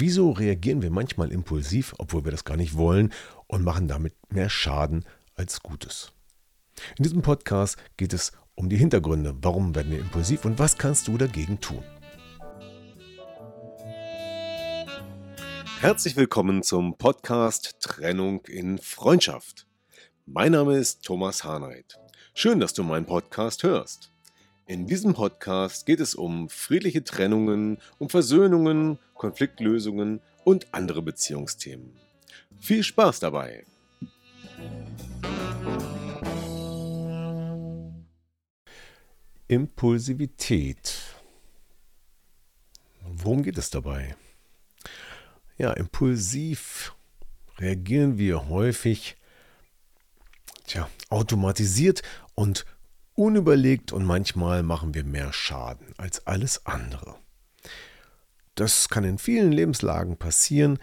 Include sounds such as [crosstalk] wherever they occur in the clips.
Wieso reagieren wir manchmal impulsiv, obwohl wir das gar nicht wollen und machen damit mehr Schaden als Gutes? In diesem Podcast geht es um die Hintergründe, warum werden wir impulsiv und was kannst du dagegen tun. Herzlich willkommen zum Podcast Trennung in Freundschaft. Mein Name ist Thomas Harnight. Schön, dass du meinen Podcast hörst. In diesem Podcast geht es um friedliche Trennungen, um Versöhnungen, Konfliktlösungen und andere Beziehungsthemen. Viel Spaß dabei! Impulsivität. Worum geht es dabei? Ja, impulsiv reagieren wir häufig tja, automatisiert und unüberlegt und manchmal machen wir mehr Schaden als alles andere. Das kann in vielen Lebenslagen passieren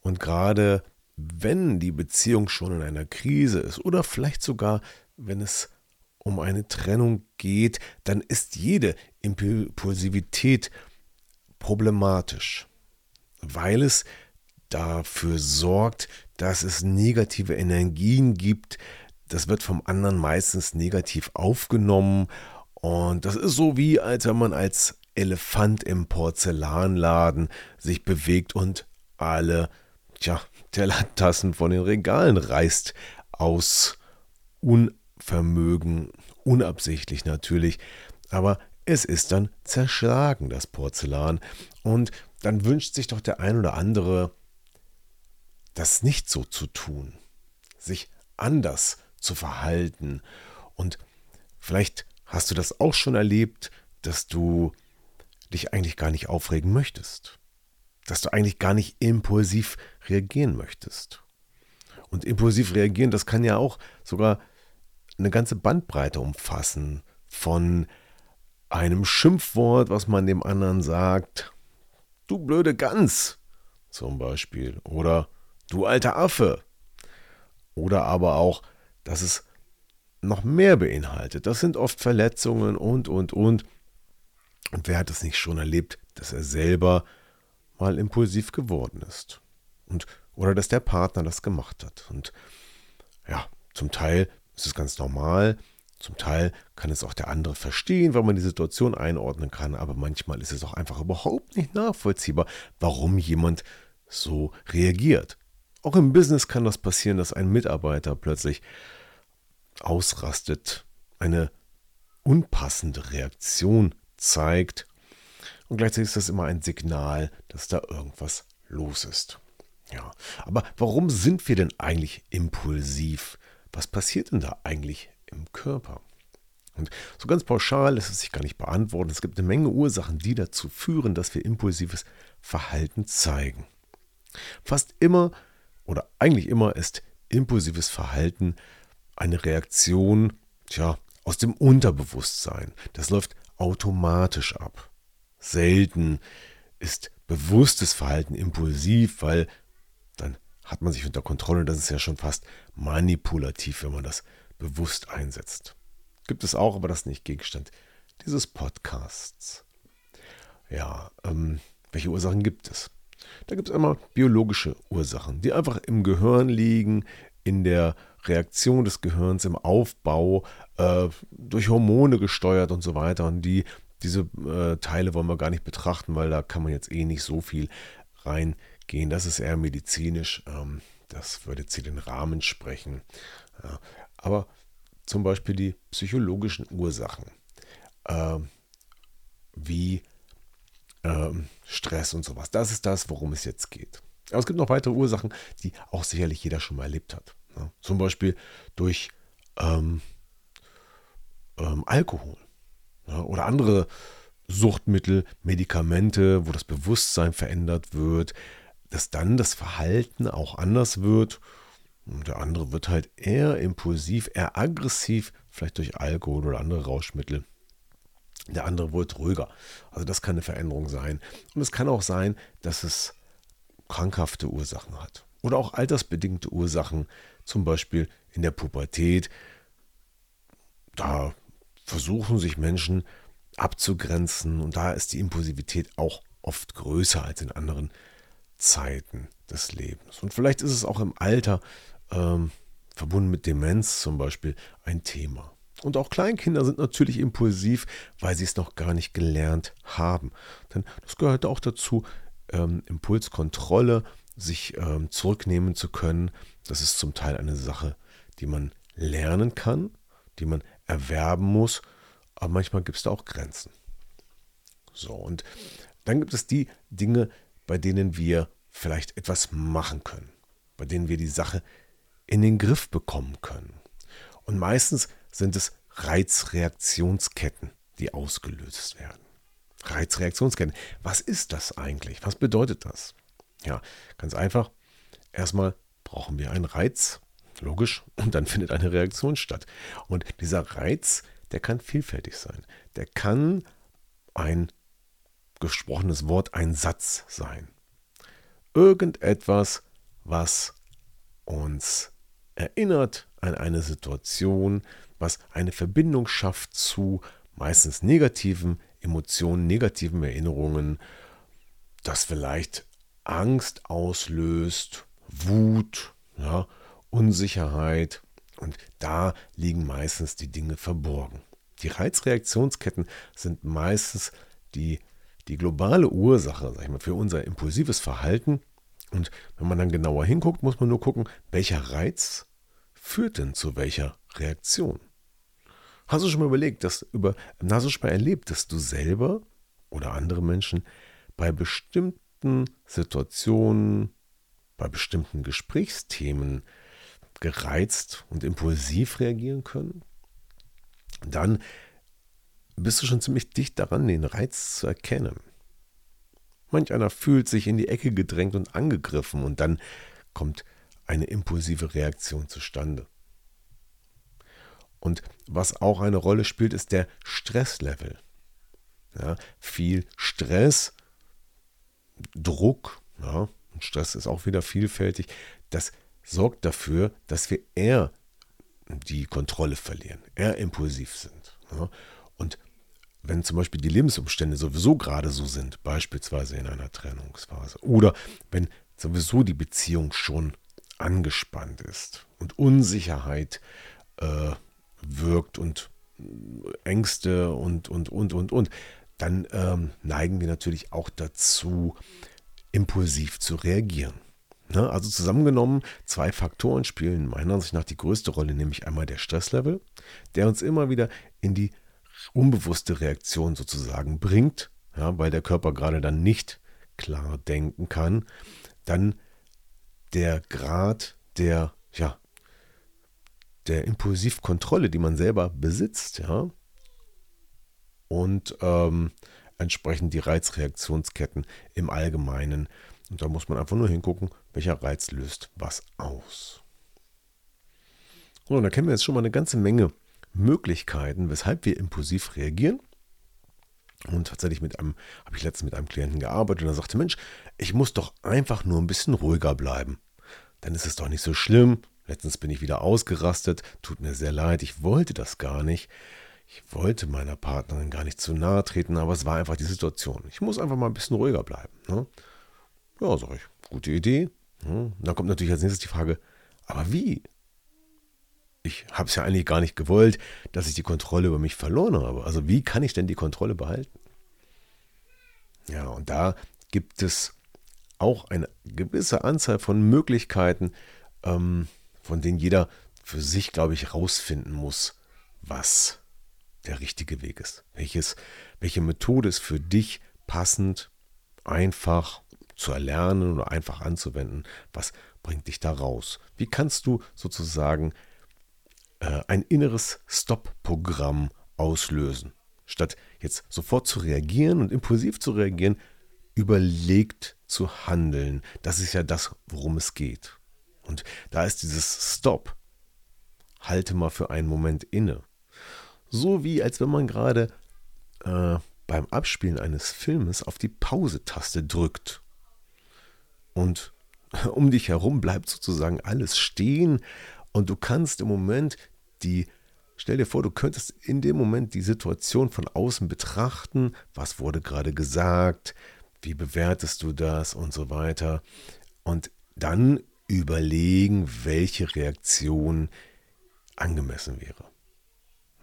und gerade wenn die Beziehung schon in einer Krise ist oder vielleicht sogar wenn es um eine Trennung geht, dann ist jede Impulsivität problematisch, weil es dafür sorgt, dass es negative Energien gibt. Das wird vom anderen meistens negativ aufgenommen. Und das ist so wie, als wenn man als Elefant im Porzellanladen sich bewegt und alle tja, Tellertassen von den Regalen reißt. Aus un Vermögen, unabsichtlich natürlich, aber es ist dann zerschlagen, das Porzellan. Und dann wünscht sich doch der ein oder andere, das nicht so zu tun, sich anders zu verhalten. Und vielleicht hast du das auch schon erlebt, dass du dich eigentlich gar nicht aufregen möchtest, dass du eigentlich gar nicht impulsiv reagieren möchtest. Und impulsiv reagieren, das kann ja auch sogar eine ganze Bandbreite umfassen von einem Schimpfwort, was man dem anderen sagt, du blöde Gans zum Beispiel, oder du alter Affe, oder aber auch, dass es noch mehr beinhaltet. Das sind oft Verletzungen und, und, und. Und wer hat es nicht schon erlebt, dass er selber mal impulsiv geworden ist? Und, oder dass der Partner das gemacht hat. Und ja, zum Teil ist es ganz normal. Zum Teil kann es auch der andere verstehen, weil man die Situation einordnen kann, aber manchmal ist es auch einfach überhaupt nicht nachvollziehbar, warum jemand so reagiert. Auch im Business kann das passieren, dass ein Mitarbeiter plötzlich ausrastet, eine unpassende Reaktion zeigt und gleichzeitig ist das immer ein Signal, dass da irgendwas los ist. Ja, aber warum sind wir denn eigentlich impulsiv? was passiert denn da eigentlich im Körper? Und so ganz pauschal lässt es sich gar nicht beantworten. Es gibt eine Menge Ursachen, die dazu führen, dass wir impulsives Verhalten zeigen. Fast immer oder eigentlich immer ist impulsives Verhalten eine Reaktion tja, aus dem Unterbewusstsein. Das läuft automatisch ab. Selten ist bewusstes Verhalten impulsiv, weil dann hat man sich unter Kontrolle. Das ist ja schon fast manipulativ, wenn man das bewusst einsetzt. Gibt es auch, aber das ist nicht Gegenstand dieses Podcasts. Ja, ähm, welche Ursachen gibt es? Da gibt es einmal biologische Ursachen, die einfach im Gehirn liegen, in der Reaktion des Gehirns, im Aufbau, äh, durch Hormone gesteuert und so weiter. Und die, diese äh, Teile wollen wir gar nicht betrachten, weil da kann man jetzt eh nicht so viel rein gehen. Das ist eher medizinisch. Ähm, das würde jetzt hier den Rahmen sprechen. aber zum Beispiel die psychologischen Ursachen, ähm, wie ähm, Stress und sowas. Das ist das, worum es jetzt geht. Aber es gibt noch weitere Ursachen, die auch sicherlich jeder schon mal erlebt hat. Ne? Zum Beispiel durch ähm, ähm, Alkohol ja, oder andere Suchtmittel, Medikamente, wo das Bewusstsein verändert wird, dass dann das Verhalten auch anders wird. Und der andere wird halt eher impulsiv, eher aggressiv, vielleicht durch Alkohol oder andere Rauschmittel. Der andere wird ruhiger. Also das kann eine Veränderung sein. Und es kann auch sein, dass es krankhafte Ursachen hat. Oder auch altersbedingte Ursachen, zum Beispiel in der Pubertät. Da versuchen sich Menschen abzugrenzen und da ist die Impulsivität auch oft größer als in anderen Zeiten des Lebens. Und vielleicht ist es auch im Alter ähm, verbunden mit Demenz zum Beispiel ein Thema. Und auch Kleinkinder sind natürlich impulsiv, weil sie es noch gar nicht gelernt haben. Denn das gehört auch dazu, ähm, Impulskontrolle, sich ähm, zurücknehmen zu können. Das ist zum Teil eine Sache, die man lernen kann, die man erwerben muss, aber manchmal gibt es da auch Grenzen. So, und dann gibt es die Dinge, bei denen wir vielleicht etwas machen können, bei denen wir die Sache in den Griff bekommen können. Und meistens sind es Reizreaktionsketten, die ausgelöst werden. Reizreaktionsketten. Was ist das eigentlich? Was bedeutet das? Ja, ganz einfach. Erstmal brauchen wir einen Reiz, logisch, und dann findet eine Reaktion statt. Und dieser Reiz, der kann vielfältig sein. Der kann ein gesprochenes Wort, ein Satz sein. Irgendetwas, was uns erinnert an eine Situation, was eine Verbindung schafft zu meistens negativen Emotionen, negativen Erinnerungen, das vielleicht Angst auslöst, Wut, ja, Unsicherheit. Und da liegen meistens die Dinge verborgen. Die Reizreaktionsketten sind meistens die, die globale Ursache sag ich mal, für unser impulsives Verhalten. Und wenn man dann genauer hinguckt, muss man nur gucken, welcher Reiz führt denn zu welcher Reaktion. Hast du schon mal überlegt, dass über, hast erlebt, dass du selber oder andere Menschen bei bestimmten Situationen, bei bestimmten Gesprächsthemen gereizt und impulsiv reagieren können? Dann bist du schon ziemlich dicht daran, den Reiz zu erkennen. Manch einer fühlt sich in die Ecke gedrängt und angegriffen und dann kommt eine impulsive Reaktion zustande. Und was auch eine Rolle spielt, ist der Stresslevel. Ja, viel Stress, Druck, ja, und Stress ist auch wieder vielfältig, das sorgt dafür, dass wir eher die Kontrolle verlieren, eher impulsiv sind. Ja. Und wenn zum Beispiel die Lebensumstände sowieso gerade so sind, beispielsweise in einer Trennungsphase, oder wenn sowieso die Beziehung schon angespannt ist und Unsicherheit äh, wirkt und Ängste und, und, und, und, und, dann ähm, neigen wir natürlich auch dazu, impulsiv zu reagieren. Ne? Also zusammengenommen, zwei Faktoren spielen meiner Ansicht nach die größte Rolle, nämlich einmal der Stresslevel, der uns immer wieder in die unbewusste Reaktion sozusagen bringt, ja, weil der Körper gerade dann nicht klar denken kann. Dann der Grad der ja, der Impulsivkontrolle, die man selber besitzt, ja, und ähm, entsprechend die Reizreaktionsketten im Allgemeinen. Und da muss man einfach nur hingucken, welcher Reiz löst was aus. Und da kennen wir jetzt schon mal eine ganze Menge Möglichkeiten, weshalb wir impulsiv reagieren. Und tatsächlich mit einem, habe ich letztens mit einem Klienten gearbeitet und er sagte, Mensch, ich muss doch einfach nur ein bisschen ruhiger bleiben. Dann ist es doch nicht so schlimm. Letztens bin ich wieder ausgerastet, tut mir sehr leid, ich wollte das gar nicht. Ich wollte meiner Partnerin gar nicht zu nahe treten, aber es war einfach die Situation. Ich muss einfach mal ein bisschen ruhiger bleiben. Ne? Ja, sag ich, gute Idee. Hm. Dann kommt natürlich als nächstes die Frage, aber wie? Ich habe es ja eigentlich gar nicht gewollt, dass ich die Kontrolle über mich verloren habe. Also wie kann ich denn die Kontrolle behalten? Ja, und da gibt es auch eine gewisse Anzahl von Möglichkeiten, ähm, von denen jeder für sich, glaube ich, rausfinden muss, was der richtige Weg ist. Welches, welche Methode ist für dich passend, einfach zu erlernen oder einfach anzuwenden? Was bringt dich da raus? Wie kannst du sozusagen äh, ein inneres Stop-Programm auslösen, statt jetzt sofort zu reagieren und impulsiv zu reagieren, überlegt zu handeln. Das ist ja das, worum es geht. Und da ist dieses Stop. Halte mal für einen Moment inne. So wie als wenn man gerade äh, beim Abspielen eines Filmes auf die Pause-Taste drückt. Und [laughs] um dich herum bleibt sozusagen alles stehen und du kannst im Moment die Stell dir vor, du könntest in dem Moment die Situation von außen betrachten. Was wurde gerade gesagt? Wie bewertest du das und so weiter? Und dann überlegen, welche Reaktion angemessen wäre.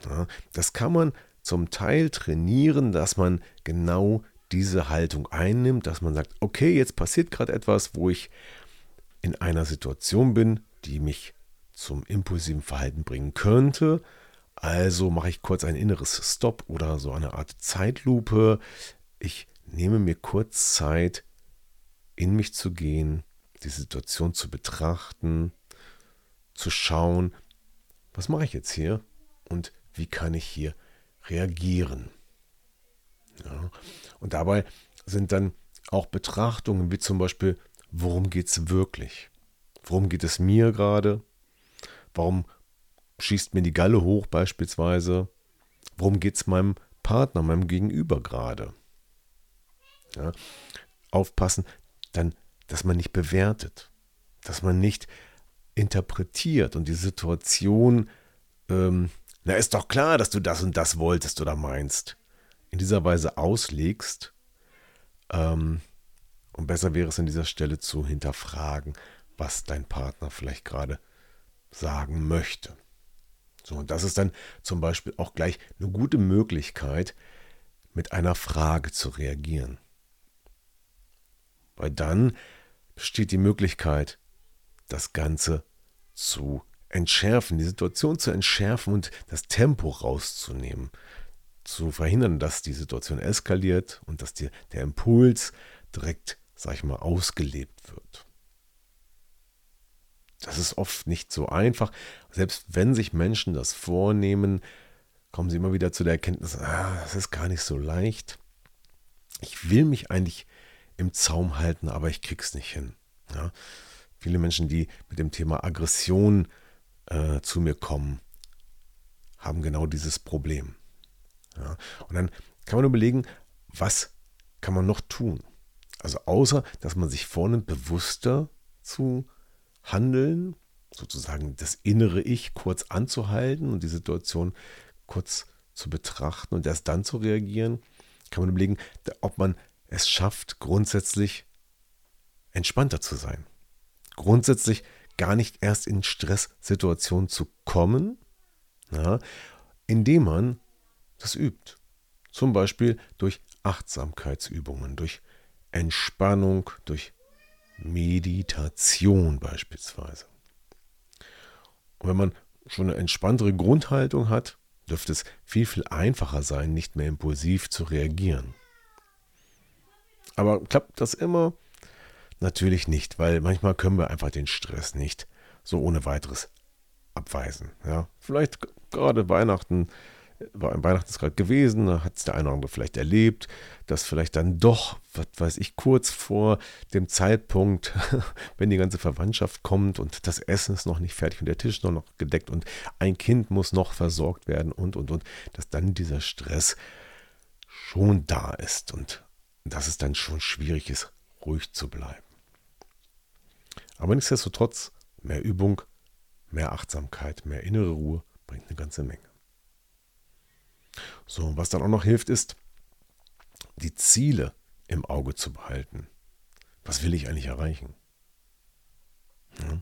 Ja, das kann man zum Teil trainieren, dass man genau diese Haltung einnimmt, dass man sagt, okay, jetzt passiert gerade etwas, wo ich in einer Situation bin, die mich zum impulsiven Verhalten bringen könnte. Also mache ich kurz ein inneres Stop oder so eine Art Zeitlupe. Ich nehme mir kurz Zeit, in mich zu gehen, die Situation zu betrachten, zu schauen, was mache ich jetzt hier und wie kann ich hier reagieren. Ja. Und dabei sind dann auch Betrachtungen wie zum Beispiel, worum geht es wirklich? Worum geht es mir gerade? Warum schießt mir die Galle hoch beispielsweise? Worum geht es meinem Partner, meinem Gegenüber gerade? Ja, aufpassen, dann, dass man nicht bewertet, dass man nicht interpretiert und die Situation, ähm, na ist doch klar, dass du das und das wolltest oder meinst, in dieser Weise auslegst. Ähm, und besser wäre es an dieser Stelle zu hinterfragen, was dein Partner vielleicht gerade sagen möchte. So, und das ist dann zum Beispiel auch gleich eine gute Möglichkeit, mit einer Frage zu reagieren. Weil dann besteht die Möglichkeit, das Ganze zu entschärfen, die Situation zu entschärfen und das Tempo rauszunehmen, zu verhindern, dass die Situation eskaliert und dass die, der Impuls direkt, sag ich mal, ausgelebt wird. Das ist oft nicht so einfach. Selbst wenn sich Menschen das vornehmen, kommen sie immer wieder zu der Erkenntnis, ah, das ist gar nicht so leicht. Ich will mich eigentlich im Zaum halten, aber ich krieg's nicht hin. Ja? Viele Menschen, die mit dem Thema Aggression äh, zu mir kommen, haben genau dieses Problem. Ja? Und dann kann man überlegen, was kann man noch tun? Also außer, dass man sich vornimmt, bewusster zu handeln, sozusagen das innere Ich kurz anzuhalten und die Situation kurz zu betrachten und erst dann zu reagieren, kann man überlegen, ob man es schafft, grundsätzlich entspannter zu sein. Grundsätzlich gar nicht erst in Stresssituationen zu kommen, ja, indem man das übt. Zum Beispiel durch Achtsamkeitsübungen, durch Entspannung, durch Meditation beispielsweise. Und wenn man schon eine entspanntere Grundhaltung hat, dürfte es viel, viel einfacher sein, nicht mehr impulsiv zu reagieren. Aber klappt das immer? Natürlich nicht, weil manchmal können wir einfach den Stress nicht so ohne weiteres abweisen. Ja, vielleicht gerade Weihnachten Weihnachten ist gerade gewesen, da hat es der eine oder andere vielleicht erlebt, dass vielleicht dann doch, was weiß ich, kurz vor dem Zeitpunkt, [laughs] wenn die ganze Verwandtschaft kommt und das Essen ist noch nicht fertig und der Tisch noch, noch gedeckt und ein Kind muss noch versorgt werden und, und, und, dass dann dieser Stress schon da ist und dass es dann schon schwierig ist, ruhig zu bleiben. Aber nichtsdestotrotz, mehr Übung, mehr Achtsamkeit, mehr innere Ruhe bringt eine ganze Menge. So, was dann auch noch hilft, ist, die Ziele im Auge zu behalten. Was will ich eigentlich erreichen? Ja.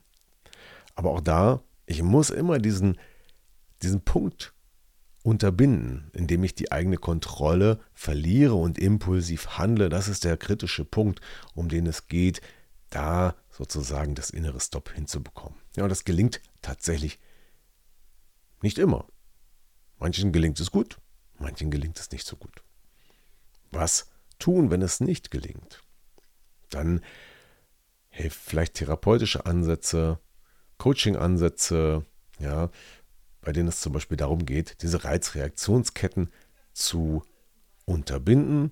Aber auch da, ich muss immer diesen, diesen Punkt unterbinden, indem ich die eigene Kontrolle verliere und impulsiv handle. Das ist der kritische Punkt, um den es geht, da sozusagen das innere Stop hinzubekommen. Ja, und das gelingt tatsächlich nicht immer. Manchen gelingt es gut, Manchen gelingt es nicht so gut. Was tun, wenn es nicht gelingt? Dann hilft vielleicht therapeutische Ansätze, Coaching-Ansätze, ja, bei denen es zum Beispiel darum geht, diese Reizreaktionsketten zu unterbinden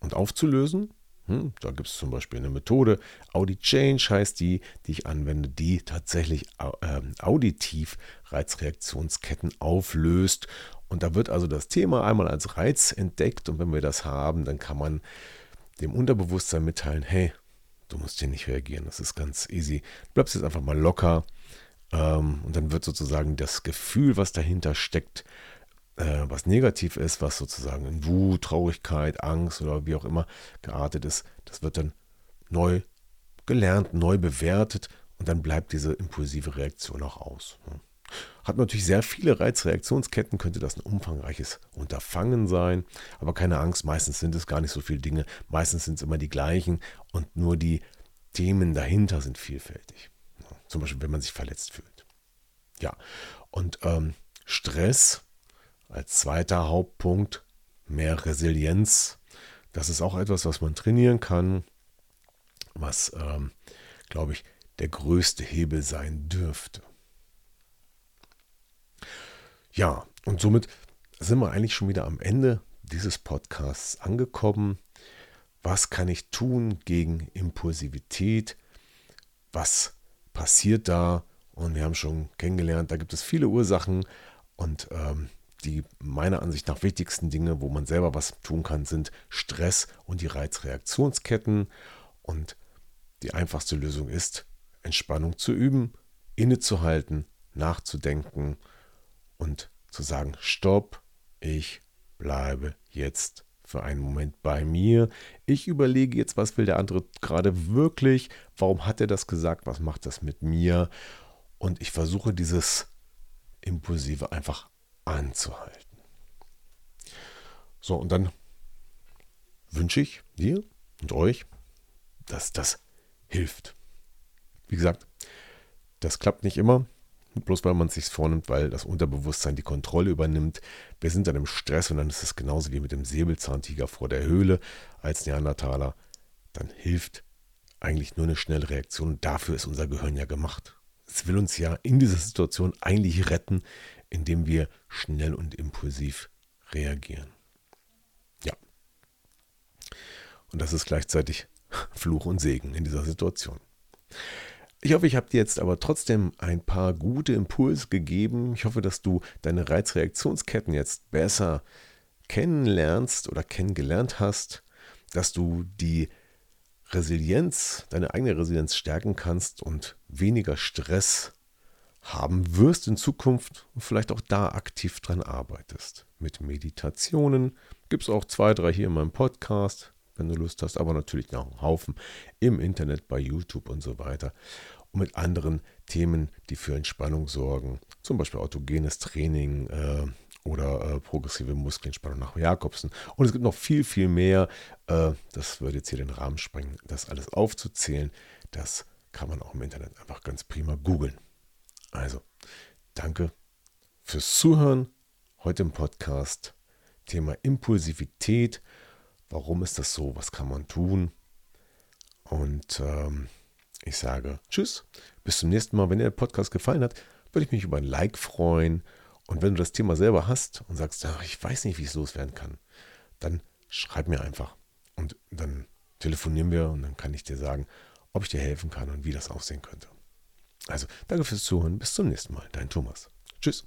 und aufzulösen. Hm, da gibt es zum Beispiel eine Methode, Audi Change heißt die, die ich anwende, die tatsächlich äh, auditiv Reizreaktionsketten auflöst. Und da wird also das Thema einmal als Reiz entdeckt und wenn wir das haben, dann kann man dem Unterbewusstsein mitteilen, hey, du musst hier nicht reagieren, das ist ganz easy. Du bleibst jetzt einfach mal locker ähm, und dann wird sozusagen das Gefühl, was dahinter steckt, äh, was negativ ist, was sozusagen in Wut, Traurigkeit, Angst oder wie auch immer geartet ist, das wird dann neu gelernt, neu bewertet und dann bleibt diese impulsive Reaktion auch aus. Hat natürlich sehr viele Reizreaktionsketten, könnte das ein umfangreiches Unterfangen sein, aber keine Angst, meistens sind es gar nicht so viele Dinge, meistens sind es immer die gleichen und nur die Themen dahinter sind vielfältig. Zum Beispiel, wenn man sich verletzt fühlt. Ja, und ähm, Stress als zweiter Hauptpunkt mehr Resilienz. Das ist auch etwas, was man trainieren kann, was, ähm, glaube ich, der größte Hebel sein dürfte. Ja, und somit sind wir eigentlich schon wieder am Ende dieses Podcasts angekommen. Was kann ich tun gegen Impulsivität? Was passiert da? Und wir haben schon kennengelernt, da gibt es viele Ursachen und ähm, die meiner Ansicht nach wichtigsten Dinge, wo man selber was tun kann, sind Stress und die Reizreaktionsketten. Und die einfachste Lösung ist, Entspannung zu üben, innezuhalten, nachzudenken und zu sagen, stopp, ich bleibe jetzt für einen Moment bei mir. Ich überlege jetzt, was will der andere gerade wirklich, warum hat er das gesagt, was macht das mit mir? Und ich versuche dieses Impulsive einfach anzuhalten. So, und dann wünsche ich dir und euch, dass das hilft. Wie gesagt, das klappt nicht immer, bloß weil man es sich vornimmt, weil das Unterbewusstsein die Kontrolle übernimmt. Wir sind dann im Stress und dann ist es genauso wie mit dem Säbelzahntiger vor der Höhle als Neandertaler. Dann hilft eigentlich nur eine schnelle Reaktion dafür ist unser Gehirn ja gemacht. Es will uns ja in dieser Situation eigentlich retten, indem wir schnell und impulsiv reagieren. Ja. Und das ist gleichzeitig [laughs] Fluch und Segen in dieser Situation. Ich hoffe, ich habe dir jetzt aber trotzdem ein paar gute Impulse gegeben. Ich hoffe, dass du deine Reizreaktionsketten jetzt besser kennenlernst oder kennengelernt hast, dass du die Resilienz, deine eigene Resilienz stärken kannst und weniger Stress haben wirst in Zukunft und vielleicht auch da aktiv dran arbeitest. Mit Meditationen gibt es auch zwei, drei hier in meinem Podcast, wenn du Lust hast, aber natürlich noch einen Haufen im Internet, bei YouTube und so weiter. Und mit anderen Themen, die für Entspannung sorgen, zum Beispiel autogenes Training äh, oder äh, progressive Muskelentspannung nach Jakobsen. Und es gibt noch viel, viel mehr. Äh, das würde jetzt hier den Rahmen sprengen, das alles aufzuzählen. Das kann man auch im Internet einfach ganz prima googeln. Also, danke fürs Zuhören heute im Podcast. Thema Impulsivität. Warum ist das so? Was kann man tun? Und ähm, ich sage Tschüss, bis zum nächsten Mal. Wenn dir der Podcast gefallen hat, würde ich mich über ein Like freuen. Und wenn du das Thema selber hast und sagst, ach, ich weiß nicht, wie ich es loswerden kann, dann schreib mir einfach. Und dann telefonieren wir und dann kann ich dir sagen, ob ich dir helfen kann und wie das aussehen könnte. Also, danke fürs Zuhören. Bis zum nächsten Mal. Dein Thomas. Tschüss.